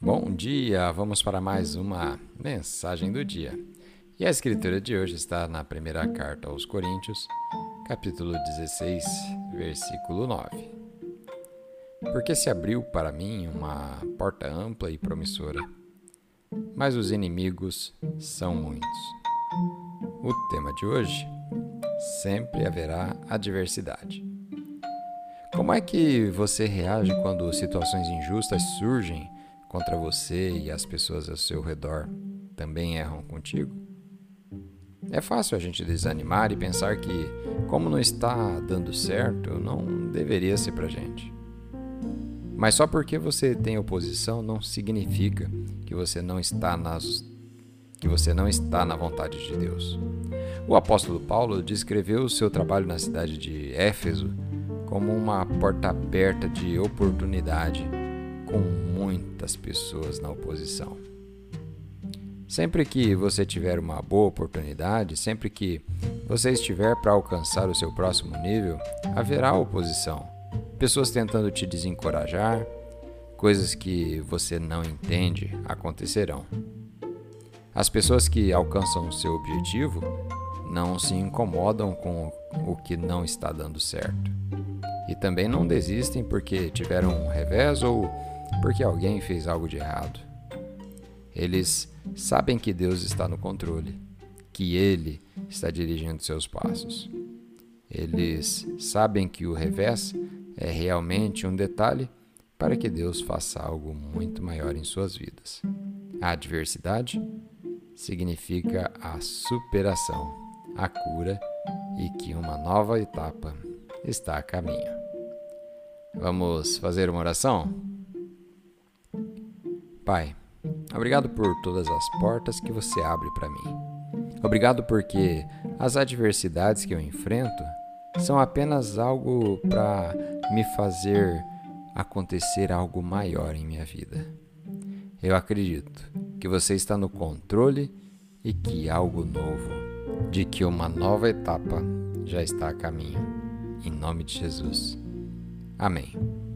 Bom dia, vamos para mais uma mensagem do dia. E a escritura de hoje está na primeira carta aos Coríntios, capítulo 16, versículo 9. Porque se abriu para mim uma porta ampla e promissora, mas os inimigos são muitos. O tema de hoje: sempre haverá adversidade. Como é que você reage quando situações injustas surgem contra você e as pessoas ao seu redor também erram contigo? É fácil a gente desanimar e pensar que, como não está dando certo, não deveria ser pra gente. Mas só porque você tem oposição não significa que você não está nas que você não está na vontade de Deus. O apóstolo Paulo descreveu o seu trabalho na cidade de Éfeso como uma porta aberta de oportunidade, com muitas pessoas na oposição. Sempre que você tiver uma boa oportunidade, sempre que você estiver para alcançar o seu próximo nível, haverá oposição. Pessoas tentando te desencorajar, coisas que você não entende acontecerão. As pessoas que alcançam o seu objetivo não se incomodam com o que não está dando certo e também não desistem porque tiveram um revés ou porque alguém fez algo de errado. Eles sabem que Deus está no controle, que Ele está dirigindo seus passos. Eles sabem que o revés é realmente um detalhe para que Deus faça algo muito maior em suas vidas. A adversidade significa a superação, a cura e que uma nova etapa está a caminho. Vamos fazer uma oração? Pai, obrigado por todas as portas que você abre para mim. Obrigado porque as adversidades que eu enfrento são apenas algo para me fazer acontecer algo maior em minha vida. Eu acredito que você está no controle e que algo novo, de que uma nova etapa já está a caminho. Em nome de Jesus. Amém.